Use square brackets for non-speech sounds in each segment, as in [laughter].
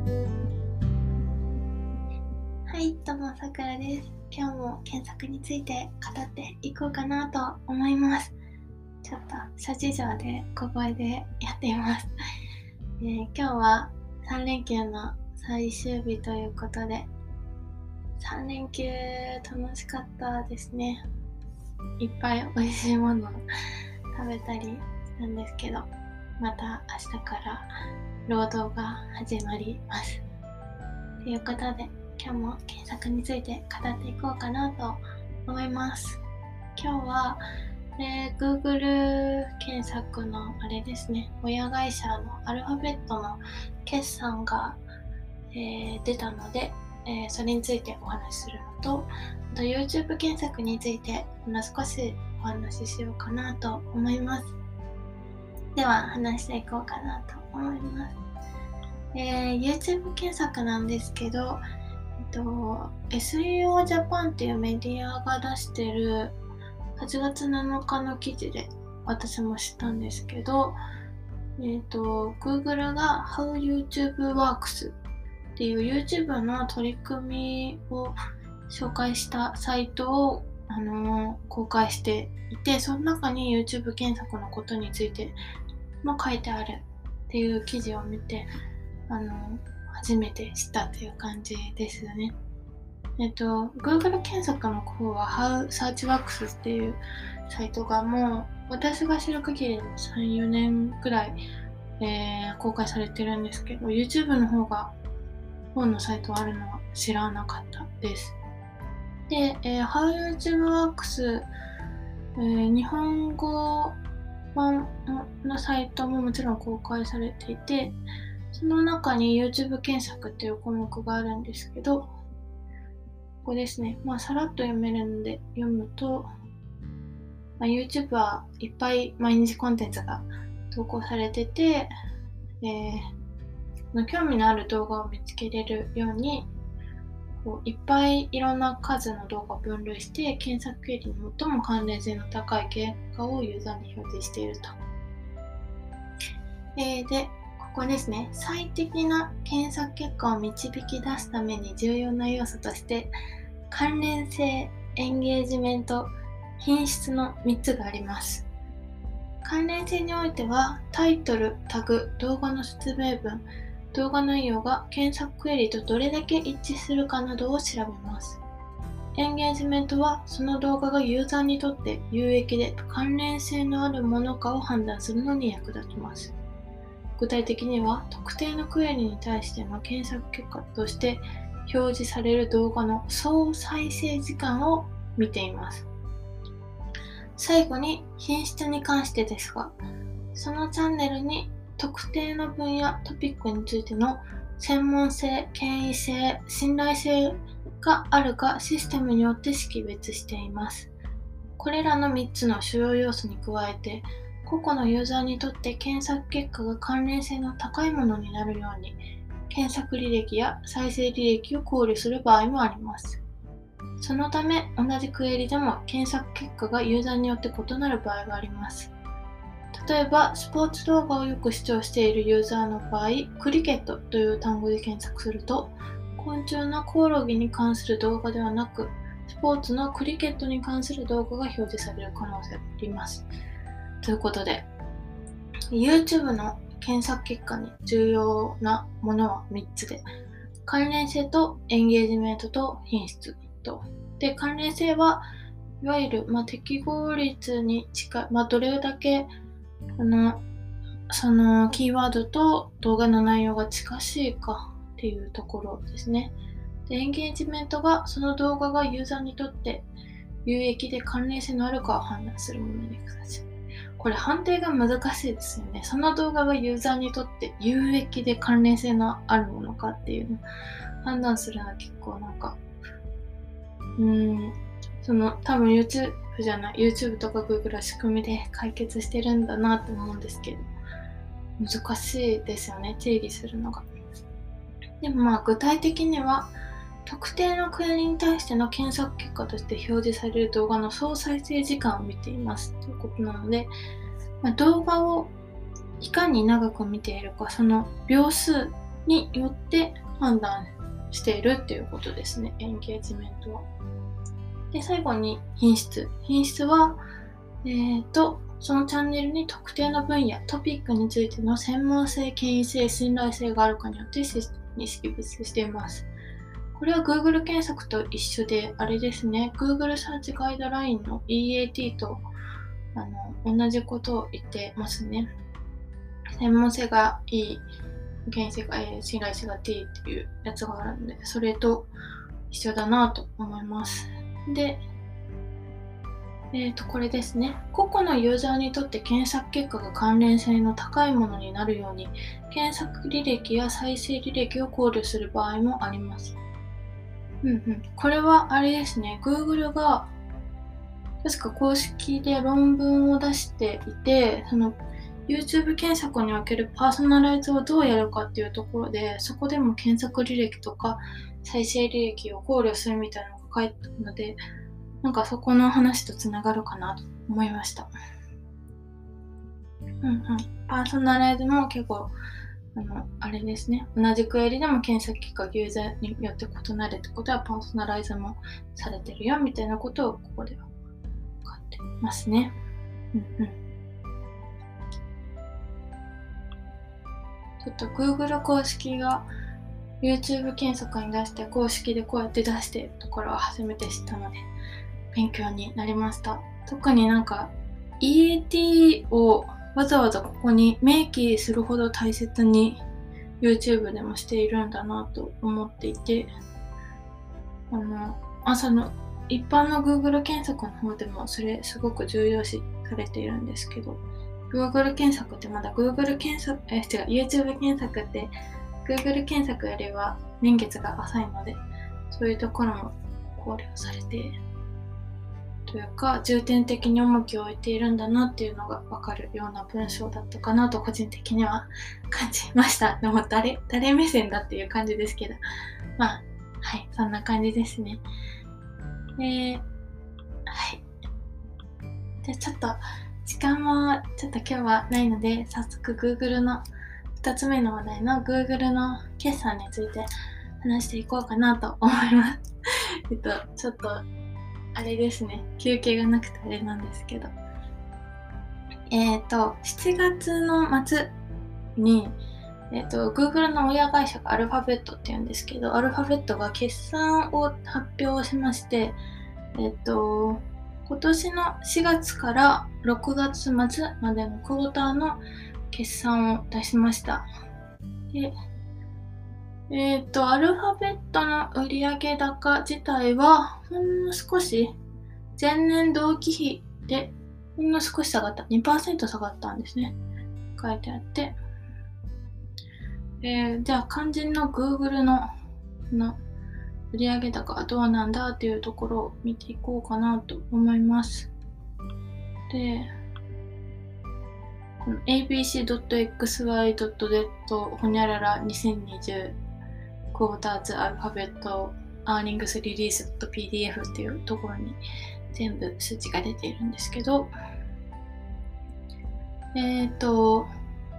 はいどうもさくらです。今日も検索について語っていこうかなと思います。ちょっと諸事情で小声でやっています、[laughs] えー、今日は3連休の最終日ということで3連休楽しかったですね。いっぱい美味しいものを食べたりしたんですけどまた明日から労働が始まります。ということで今日も検索について語っていこうかなと思います。今日はで Google 検索のあれですね。親会社のアルファベットの決算が、えー、出たので、えー、それについてお話しするのとあと YouTube 検索についてもう少しお話ししようかなと思います。では話していこうかなと思います、えー、YouTube 検索なんですけどえっと、SEO Japan っていうメディアが出してる8月7日の記事で私も知ったんですけど、えっ、と、Google が How YouTube Works っていう YouTube の取り組みを紹介したサイトを、あのー、公開していて、その中に YouTube 検索のことについても書いてあるっていう記事を見て、あの、初めて知ったっていう感じですね。えっと、Google 検索の方は How SearchWorks っていうサイトがもう私が知る限り3、4年くらい、えー、公開されてるんですけど、YouTube の方が本のサイトあるのは知らなかったです。で、えー、HowYouTubeWorks、えー、日本語版のサイトももちろん公開されていて、その中に YouTube 検索っていう項目があるんですけど、ここですね。まあ、さらっと読めるので読むと、まあ、YouTube はいっぱい毎日コンテンツが投稿されてて、えー、興味のある動画を見つけれるように、こういっぱいいろんな数の動画を分類して検索経理に最も関連性の高い結果をユーザーに表示していると。えー、で、ここですね。最適な検索結果を導き出すために重要な要素として、関連性、エンゲージメント、品質の3つがあります。関連性においては、タイトル、タグ、動画の説明文、動画内容が検索クエリとどれだけ一致するかなどを調べます。エンゲージメントは、その動画がユーザーにとって有益で関連性のあるものかを判断するのに役立ちます。具体的には特定のクエリに対しての検索結果として表示される動画の総再生時間を見ています。最後に品質に関してですが、そのチャンネルに特定の分野トピックについての専門性、権威性、信頼性があるかシステムによって識別しています。これらの3つの主要要素に加えて、個々のユーザーにとって検索結果が関連性の高いものになるように検索履歴や再生履歴を考慮する場合もあります。そのため同じクエリでも検索結果がユーザーによって異なる場合があります。例えば、スポーツ動画をよく視聴しているユーザーの場合、クリケットという単語で検索すると、昆虫のコオロギに関する動画ではなく、スポーツのクリケットに関する動画が表示される可能性があります。ということで、YouTube の検索結果に重要なものは3つで、関連性とエンゲージメントと品質と。で、関連性はいわゆる、まあ、適合率に近い、まあ、どれだけこのそのキーワードと動画の内容が近しいかっていうところですね。でエンゲージメントがその動画がユーザーにとって有益で関連性のあるかを判断するものにください。これ判定が難しいですよね。その動画がユーザーにとって有益で関連性のあるものかっていうのを判断するのは結構なんか、うーん、その多分 YouTube じゃない、YouTube とか Google は仕組みで解決してるんだなと思うんですけど、難しいですよね、定義するのが。でもまあ具体的には、特定のクエリに対しての検索結果として表示される動画の総再生時間を見ていますということなので、まあ、動画をいかに長く見ているかその秒数によって判断しているっていうことですね、エンゲージメントは。で、最後に品質。品質は、えっ、ー、と、そのチャンネルに特定の分野、トピックについての専門性、権威性、信頼性があるかによって認識物しています。これは Google 検索と一緒で、あれですね、Google サーチガイドラインの EAT とあの同じことを言ってますね。専門性がいい、権威性が、えー、信頼性が T っていうやつがあるので、それと一緒だなと思います。で、えっ、ー、と、これですね。個々のユーザーにとって検索結果が関連性の高いものになるように、検索履歴や再生履歴を考慮する場合もあります。うんうん。これはあれですね。Google が、確か公式で論文を出していて、その YouTube 検索におけるパーソナライズをどうやるかっていうところで、そこでも検索履歴とか再生履歴を考慮するみたいなのが書いてあるので、なんかそこの話とつながるかなと思いました。うんうん。パーソナライズも結構、あの、あれですね。同じクエリでも検索結果ユーザーによって異なるってことはパーソナライズもされてるよみたいなことをここでは書いてますね。うんうん。ちょっと Google 公式が YouTube 検索に出して公式でこうやって出しているところは初めて知ったので勉強になりました。特になんか EAT をわざわざここに明記するほど大切に YouTube でもしているんだなと思っていて、あの、朝の一般の Google 検索の方でもそれすごく重要視されているんですけど、Google 検索ってまだ Google 検索、え、違う、YouTube 検索って Google 検索よりは年月が浅いので、そういうところも考慮されてというか重点的に重きを置いているんだなっていうのが分かるような文章だったかなと個人的には感じました。でも誰 [laughs] 誰目線だっていう感じですけどまあはいそんな感じですね。えー、はいじゃあちょっと時間もちょっと今日はないので早速 Google の2つ目の話題の Google の決算について話していこうかなと思います。[laughs] えっとちょっとあれですね。休憩がなくてあれなんですけど。えっ、ー、と7月の末にえっ、ー、と Google の親会社がアルファベットっていうんですけどアルファベットが決算を発表しましてえっ、ー、と今年の4月から6月末までのクォーターの決算を出しました。でえっ、ー、と、アルファベットの売上高自体は、ほんの少し、前年同期比で、ほんの少し下がった。2%下がったんですね。書いてあって。えー、じゃあ、肝心の Google の、の売上高はどうなんだっていうところを見ていこうかなと思います。で、この abc.xy.z ほにゃらら2020クォーターズアルファベットアーニングスリリース .pdf っていうところに全部数値が出ているんですけど、えっ、ー、と、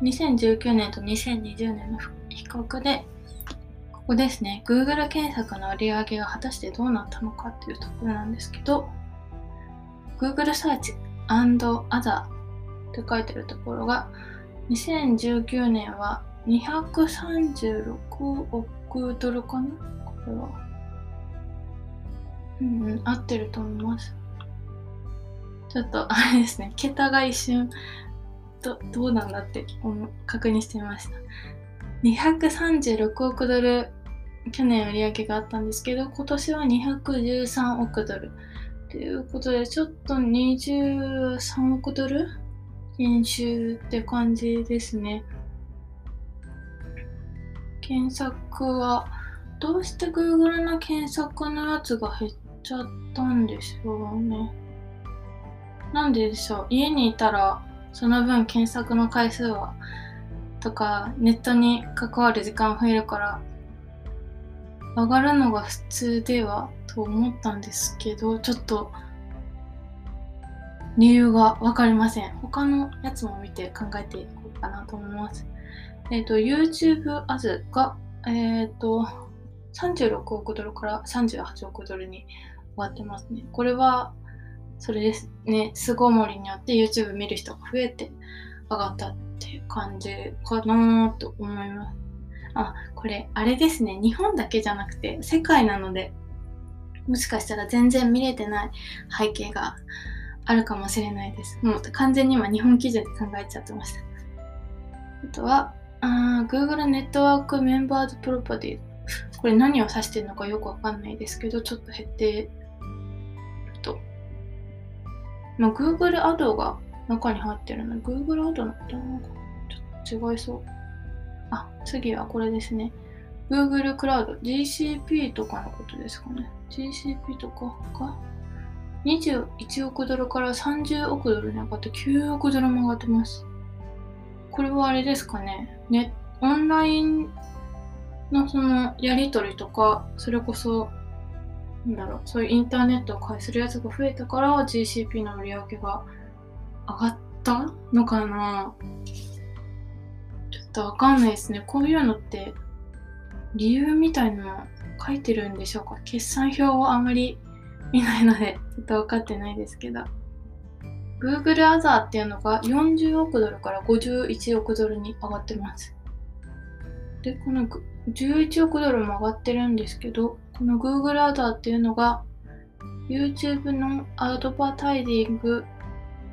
2019年と2020年の比較で、ここですね、Google 検索の売り上げが果たしてどうなったのかっていうところなんですけど、Google Search Other って書いてるところが、2019年は236億億ドルかな？これは。うん、うん、合ってると思います。ちょっと、あれですね、桁が一瞬、どどうなんだって確認してみました。236億ドル、去年売り上げがあったんですけど、今年は213億ドル。ということで、ちょっと23億ドル？減収って感じですね。検索は、どうして Google の検索のやつが減っちゃったんでしょうね。なんででしょう。家にいたら、その分検索の回数は、とか、ネットに関わる時間増えるから、上がるのが普通ではと思ったんですけど、ちょっと、理由がわかりません。他のやつも見て考えていこうかなと思います。えっ、ー、と、YouTube As が、えっ、ー、と、36億ドルから38億ドルに上がってますね。これは、それですね、巣ごもりによって YouTube 見る人が増えて上がったっていう感じかなと思います。あ、これ、あれですね。日本だけじゃなくて、世界なので、もしかしたら全然見れてない背景があるかもしれないです。もう完全に今日本基準で考えちゃってました。あとは、あ Google ネットワークメンバーズプロパティこれ何を指してるのかよくわかんないですけど、ちょっと減ってると。まあ、Google アドが中に入ってるの。Google アドのことなんかちょっと違いそう。あ、次はこれですね。Google クラウド、GCP とかのことですかね。GCP とかが21億ドルから30億ドルに上がって9億ドルも上がってます。これはあれですかね。ね、オンラインのそのやり取りとか、それこそ、なんだろう、そういうインターネットを介するやつが増えたから GCP の売り上げが上がったのかな。ちょっとわかんないですね。こういうのって理由みたいなの書いてるんでしょうか？決算表をあまり見ないのでちょっと分かってないですけど。Google Other っていうのが40億ドルから51億ドルに上がってますでこの11億ドルも上がってるんですけどこの Google Other っていうのが YouTube のアドバタイジング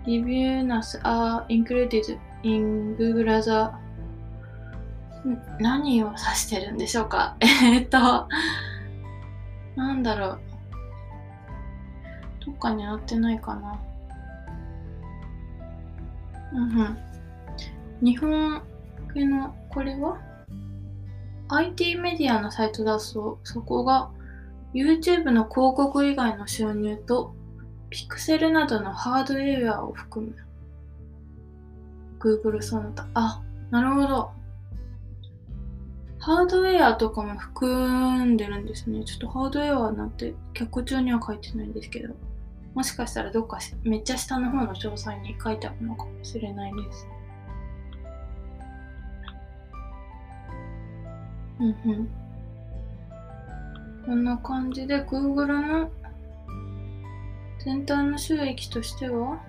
Reviewers are included in Google Other 何を指してるんでしょうか？[laughs] えっと、なんだろう。どっかに載ってないかな。うんうん。日本系の、これは ?IT メディアのサイトだそう。そこが YouTube の広告以外の収入とピクセルなどのハードウェアを含む Google その他。あ、なるほど。ハードウェアとかも含んでるんですね。ちょっとハードウェアなんて脚中には書いてないんですけど、もしかしたらどっかめっちゃ下の方の詳細に書いてあるのかもしれないです。うんうん。こんな感じで Google の全体の収益としては、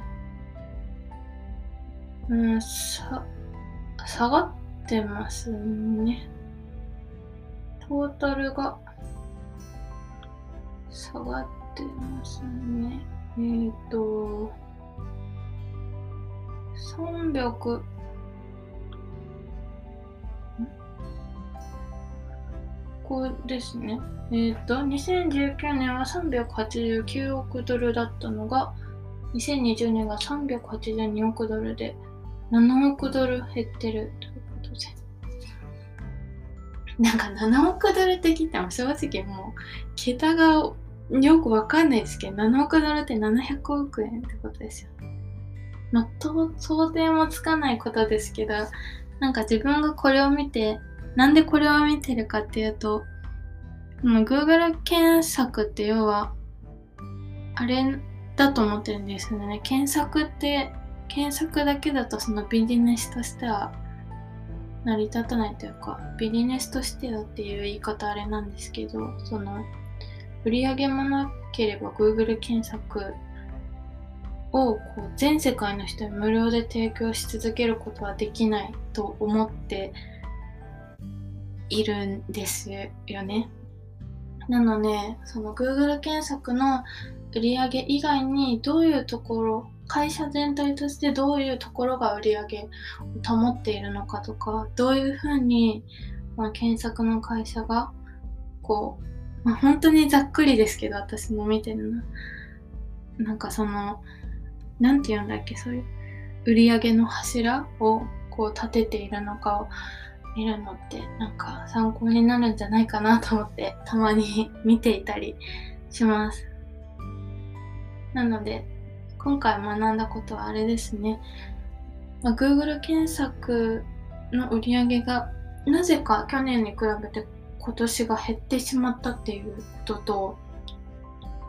うん、さ、下がってますね。トータルが下がってますね。えっ、ー、と、300、これですね。えっ、ー、と、2019年は389億ドルだったのが、2020年が382億ドルで、7億ドル減ってるということで。なんか7億ドルって聞いても正直もう桁がよくわかんないですけど7億ドルって700億円ってことですよ。まあ、想定もつかないことですけどなんか自分がこれを見てなんでこれを見てるかっていうと Google 検索って要はあれだと思ってるんですよね。検索って検索だけだとそのビジネスとしては成り立たないというかビジネスとしてはっていう言い方あれなんですけどその売り上げもなければ Google 検索をこう全世界の人に無料で提供し続けることはできないと思っているんですよね。なのでその Google 検索の売り上げ以外にどういうところ会社全体としてどういうところが売り上げを保っているのかとかどういうふうに、まあ、検索の会社がこう、まあ、本当にざっくりですけど私も見てるのなんかその何て言うんだっけそういう売り上げの柱をこう立てているのかを見るのってなんか参考になるんじゃないかなと思ってたまに [laughs] 見ていたりします。なので今回学んだことはあれですね、まあ、Google 検索の売り上げがなぜか去年に比べて今年が減ってしまったっていうことと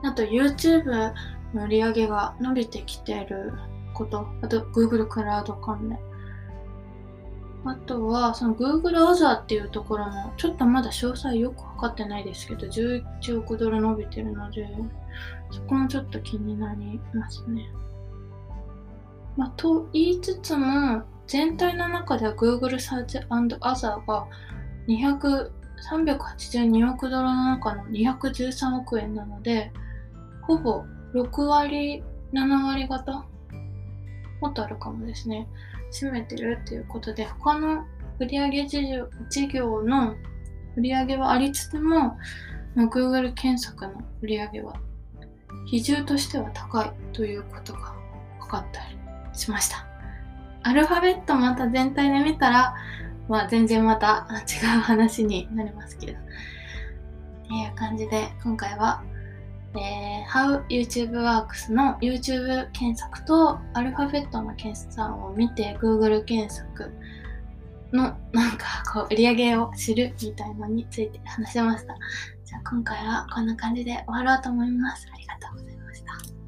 あと YouTube の売り上げが伸びてきてることあと Google クラウド関連あとは、その Google Other っていうところも、ちょっとまだ詳細よくわかってないですけど、11億ドル伸びてるので、そこもちょっと気になりますね。まあ、と言いつつも、全体の中では Google Search Other が200 382億ドルの中の213億円なので、ほぼ6割、7割方もっとあるかもですね。占めてるっていうことで、他の売上事業の売上はありつつも、Google 検索の売上は比重としては高いということが分かったりしました。アルファベットまた全体で見たら、まあ全然また [laughs] 違う話になりますけど。っていう感じで、今回は、えー、How YouTube Works の YouTube 検索とアルファベットの検索を見て Google 検索のなんかこう売り上げを知るみたいなのについて話しました。じゃあ今回はこんな感じで終わろうと思います。ありがとうございました。